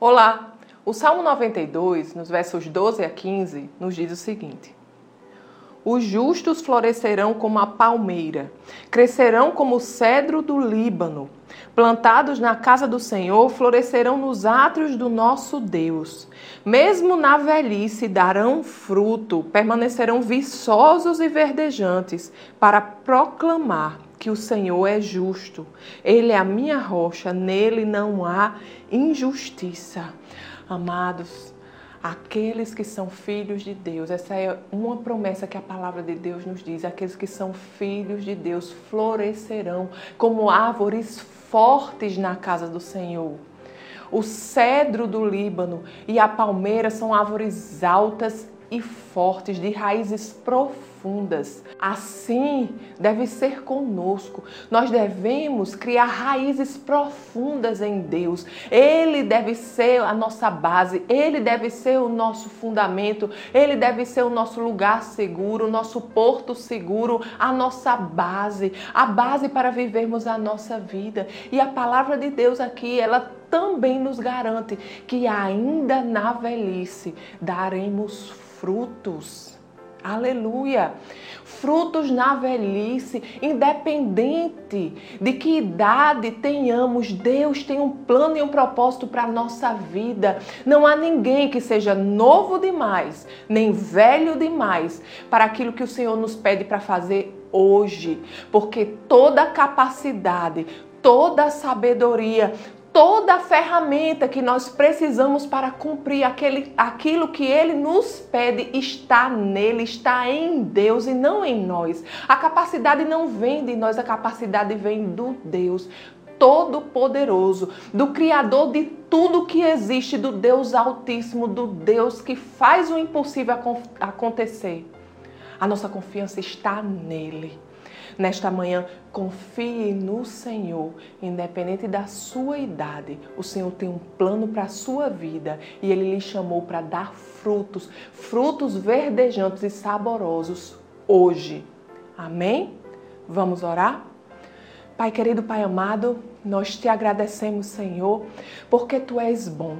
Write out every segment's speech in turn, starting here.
Olá! O Salmo 92, nos versos 12 a 15, nos diz o seguinte: Os justos florescerão como a palmeira, crescerão como o cedro do Líbano. Plantados na casa do Senhor, florescerão nos átrios do nosso Deus. Mesmo na velhice darão fruto, permanecerão viçosos e verdejantes, para proclamar que o Senhor é justo. Ele é a minha rocha, nele não há injustiça. Amados, aqueles que são filhos de Deus, essa é uma promessa que a palavra de Deus nos diz: aqueles que são filhos de Deus florescerão como árvores fortes na casa do Senhor. O cedro do Líbano e a palmeira são árvores altas e fortes, de raízes profundas. Assim deve ser conosco. Nós devemos criar raízes profundas em Deus. Ele deve ser a nossa base, ele deve ser o nosso fundamento, ele deve ser o nosso lugar seguro, o nosso porto seguro, a nossa base, a base para vivermos a nossa vida. E a palavra de Deus aqui, ela também nos garante que ainda na velhice daremos frutos. Aleluia! Frutos na velhice, independente de que idade tenhamos, Deus tem um plano e um propósito para a nossa vida. Não há ninguém que seja novo demais, nem velho demais para aquilo que o Senhor nos pede para fazer hoje, porque toda capacidade, toda sabedoria, toda a ferramenta que nós precisamos para cumprir aquele, aquilo que Ele nos pede está nele, está em Deus e não em nós. A capacidade não vem de nós, a capacidade vem do Deus. Todo-Poderoso, do Criador de tudo que existe, do Deus Altíssimo, do Deus que faz o impossível acontecer. A nossa confiança está nele. Nesta manhã, confie no Senhor, independente da sua idade. O Senhor tem um plano para a sua vida e Ele lhe chamou para dar frutos, frutos verdejantes e saborosos hoje. Amém? Vamos orar? Pai querido, Pai amado, nós te agradecemos, Senhor, porque tu és bom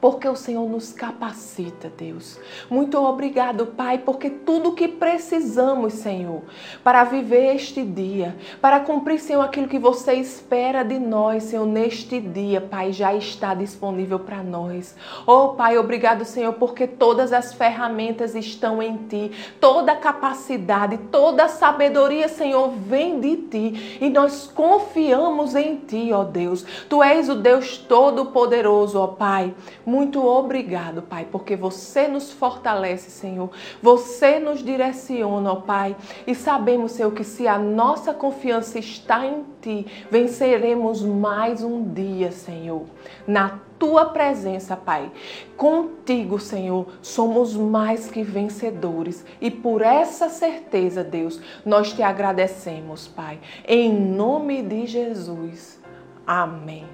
porque o Senhor nos capacita, Deus. Muito obrigado, Pai, porque tudo que precisamos, Senhor, para viver este dia, para cumprir, Senhor, aquilo que você espera de nós, Senhor, neste dia, Pai, já está disponível para nós. Oh, Pai, obrigado, Senhor, porque todas as ferramentas estão em Ti, toda a capacidade, toda a sabedoria, Senhor, vem de Ti e nós confiamos em Ti, ó Deus. Tu és o Deus Todo-Poderoso, ó Pai. Muito obrigado, Pai, porque você nos fortalece, Senhor. Você nos direciona, ó Pai. E sabemos, Senhor, que se a nossa confiança está em Ti, venceremos mais um dia, Senhor. Na tua presença, Pai. Contigo, Senhor, somos mais que vencedores. E por essa certeza, Deus, nós te agradecemos, Pai. Em nome de Jesus. Amém.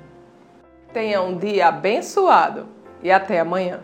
Tenha um dia abençoado e até amanhã.